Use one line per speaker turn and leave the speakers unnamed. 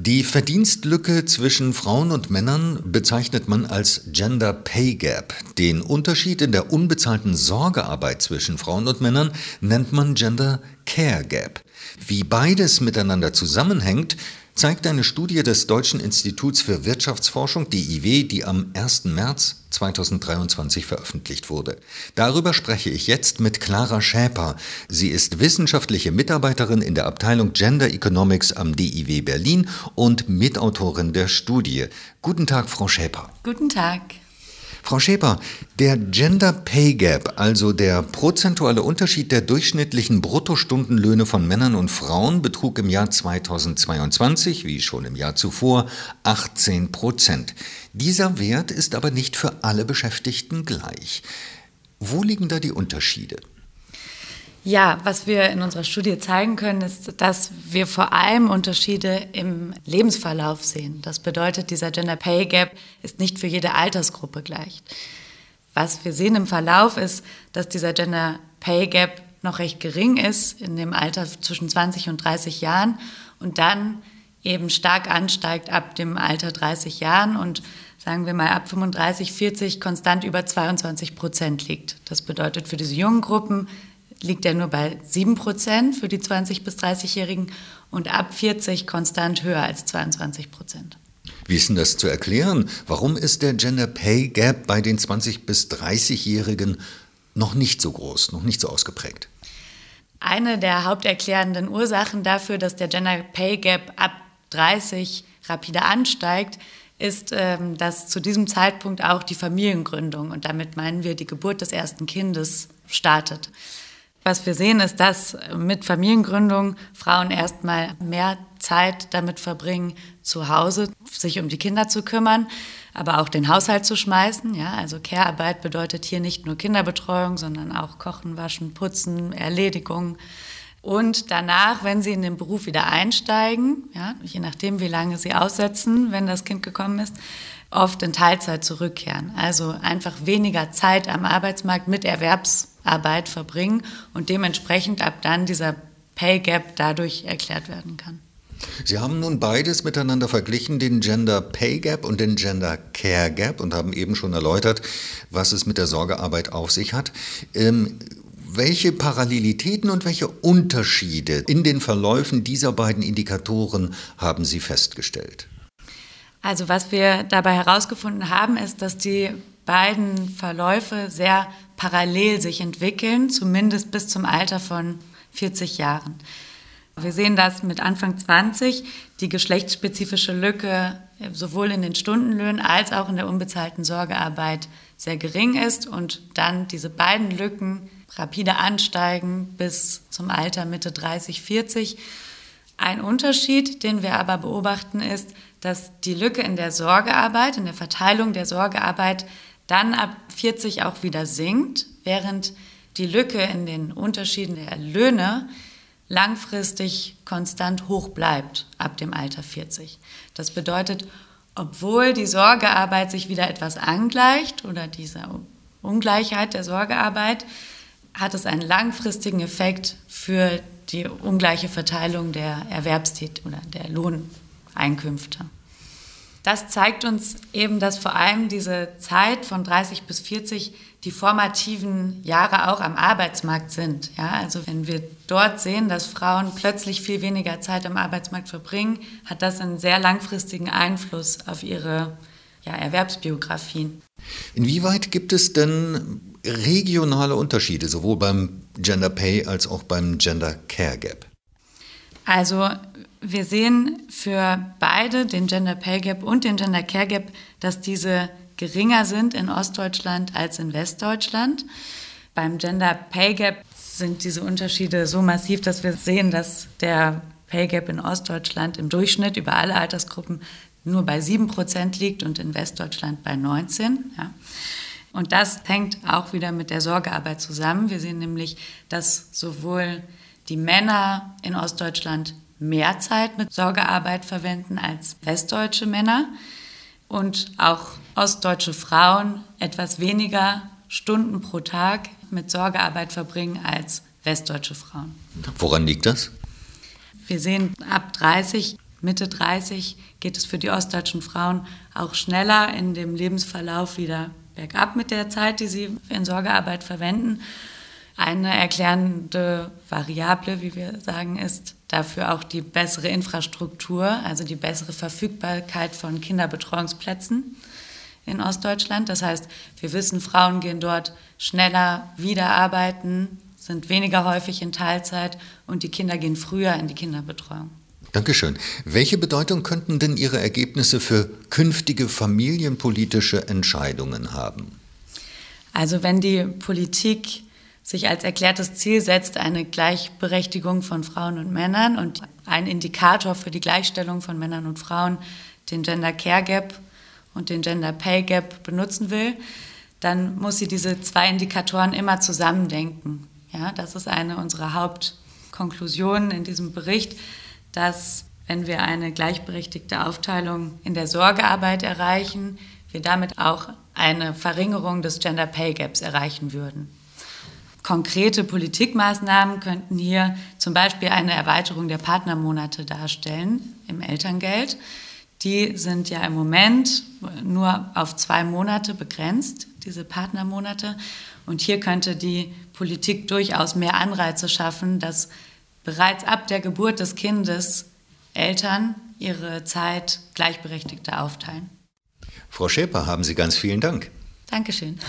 Die Verdienstlücke zwischen Frauen und Männern bezeichnet man als Gender Pay Gap. Den Unterschied in der unbezahlten Sorgearbeit zwischen Frauen und Männern nennt man Gender Care Gap. Wie beides miteinander zusammenhängt, zeigt eine Studie des Deutschen Instituts für Wirtschaftsforschung, DIW, die am 1. März 2023 veröffentlicht wurde. Darüber spreche ich jetzt mit Clara Schäper. Sie ist wissenschaftliche Mitarbeiterin in der Abteilung Gender Economics am DIW Berlin und Mitautorin der Studie. Guten Tag, Frau Schäper.
Guten Tag.
Frau Schäper, der Gender Pay Gap, also der prozentuale Unterschied der durchschnittlichen Bruttostundenlöhne von Männern und Frauen, betrug im Jahr 2022, wie schon im Jahr zuvor, 18 Prozent. Dieser Wert ist aber nicht für alle Beschäftigten gleich. Wo liegen da die Unterschiede?
Ja, was wir in unserer Studie zeigen können, ist, dass wir vor allem Unterschiede im Lebensverlauf sehen. Das bedeutet, dieser Gender Pay Gap ist nicht für jede Altersgruppe gleich. Was wir sehen im Verlauf ist, dass dieser Gender Pay Gap noch recht gering ist in dem Alter zwischen 20 und 30 Jahren und dann eben stark ansteigt ab dem Alter 30 Jahren und sagen wir mal ab 35, 40 konstant über 22 Prozent liegt. Das bedeutet für diese jungen Gruppen liegt er nur bei 7 Prozent für die 20- bis 30-Jährigen und ab 40 konstant höher als 22 Prozent.
Wie ist denn das zu erklären? Warum ist der Gender Pay Gap bei den 20- bis 30-Jährigen noch nicht so groß, noch nicht so ausgeprägt?
Eine der haupterklärenden Ursachen dafür, dass der Gender Pay Gap ab 30 rapide ansteigt, ist, ähm, dass zu diesem Zeitpunkt auch die Familiengründung und damit meinen wir die Geburt des ersten Kindes startet. Was wir sehen, ist, dass mit Familiengründung Frauen erstmal mehr Zeit damit verbringen, zu Hause sich um die Kinder zu kümmern, aber auch den Haushalt zu schmeißen. Ja, also Care-Arbeit bedeutet hier nicht nur Kinderbetreuung, sondern auch Kochen, Waschen, Putzen, Erledigung. Und danach, wenn sie in den Beruf wieder einsteigen, ja, je nachdem, wie lange sie aussetzen, wenn das Kind gekommen ist, oft in Teilzeit zurückkehren. Also einfach weniger Zeit am Arbeitsmarkt mit Erwerbsarbeit verbringen und dementsprechend ab dann dieser Pay Gap dadurch erklärt werden kann.
Sie haben nun beides miteinander verglichen, den Gender Pay Gap und den Gender Care Gap, und haben eben schon erläutert, was es mit der Sorgearbeit auf sich hat. Ähm, welche Parallelitäten und welche Unterschiede in den Verläufen dieser beiden Indikatoren haben Sie festgestellt?
Also was wir dabei herausgefunden haben, ist, dass die beiden Verläufe sehr parallel sich entwickeln, zumindest bis zum Alter von 40 Jahren. Wir sehen das mit Anfang 20, die geschlechtsspezifische Lücke sowohl in den Stundenlöhnen als auch in der unbezahlten Sorgearbeit sehr gering ist und dann diese beiden Lücken rapide ansteigen bis zum Alter Mitte 30, 40. Ein Unterschied, den wir aber beobachten, ist, dass die Lücke in der Sorgearbeit, in der Verteilung der Sorgearbeit dann ab 40 auch wieder sinkt, während die Lücke in den Unterschieden der Löhne langfristig konstant hoch bleibt ab dem Alter 40. Das bedeutet, obwohl die Sorgearbeit sich wieder etwas angleicht oder diese Ungleichheit der Sorgearbeit, hat es einen langfristigen Effekt für die ungleiche Verteilung der Erwerbstät oder der Lohneinkünfte. Das zeigt uns eben, dass vor allem diese Zeit von 30 bis 40 die formativen Jahre auch am Arbeitsmarkt sind. Ja, also wenn wir dort sehen, dass Frauen plötzlich viel weniger Zeit am Arbeitsmarkt verbringen, hat das einen sehr langfristigen Einfluss auf ihre ja, Erwerbsbiografien.
Inwieweit gibt es denn regionale Unterschiede, sowohl beim Gender Pay als auch beim Gender Care Gap?
Also wir sehen für beide, den Gender Pay Gap und den Gender Care Gap, dass diese geringer sind in Ostdeutschland als in Westdeutschland. Beim Gender Pay Gap sind diese Unterschiede so massiv, dass wir sehen, dass der Pay Gap in Ostdeutschland im Durchschnitt über alle Altersgruppen nur bei 7 Prozent liegt und in Westdeutschland bei 19. Ja. Und das hängt auch wieder mit der Sorgearbeit zusammen. Wir sehen nämlich, dass sowohl die Männer in Ostdeutschland mehr Zeit mit Sorgearbeit verwenden als westdeutsche Männer und auch ostdeutsche Frauen etwas weniger Stunden pro Tag mit Sorgearbeit verbringen als westdeutsche Frauen.
Woran liegt das?
Wir sehen ab 30 Mitte 30 geht es für die ostdeutschen Frauen auch schneller in dem Lebensverlauf wieder bergab mit der Zeit, die sie in Sorgearbeit verwenden. Eine erklärende Variable, wie wir sagen, ist dafür auch die bessere Infrastruktur, also die bessere Verfügbarkeit von Kinderbetreuungsplätzen in Ostdeutschland. Das heißt, wir wissen, Frauen gehen dort schneller wieder arbeiten, sind weniger häufig in Teilzeit und die Kinder gehen früher in die Kinderbetreuung.
Dankeschön. Welche Bedeutung könnten denn Ihre Ergebnisse für künftige familienpolitische Entscheidungen haben?
Also wenn die Politik sich als erklärtes Ziel setzt, eine Gleichberechtigung von Frauen und Männern und ein Indikator für die Gleichstellung von Männern und Frauen, den Gender Care Gap und den Gender Pay Gap benutzen will, dann muss sie diese zwei Indikatoren immer zusammendenken. Ja, das ist eine unserer Hauptkonklusionen in diesem Bericht dass wenn wir eine gleichberechtigte Aufteilung in der Sorgearbeit erreichen, wir damit auch eine Verringerung des Gender Pay Gaps erreichen würden. Konkrete Politikmaßnahmen könnten hier zum Beispiel eine Erweiterung der Partnermonate darstellen im Elterngeld. Die sind ja im Moment nur auf zwei Monate begrenzt, diese Partnermonate. Und hier könnte die Politik durchaus mehr Anreize schaffen, dass bereits ab der Geburt des Kindes Eltern ihre Zeit gleichberechtigter aufteilen.
Frau Schäper, haben Sie ganz vielen Dank.
Dankeschön.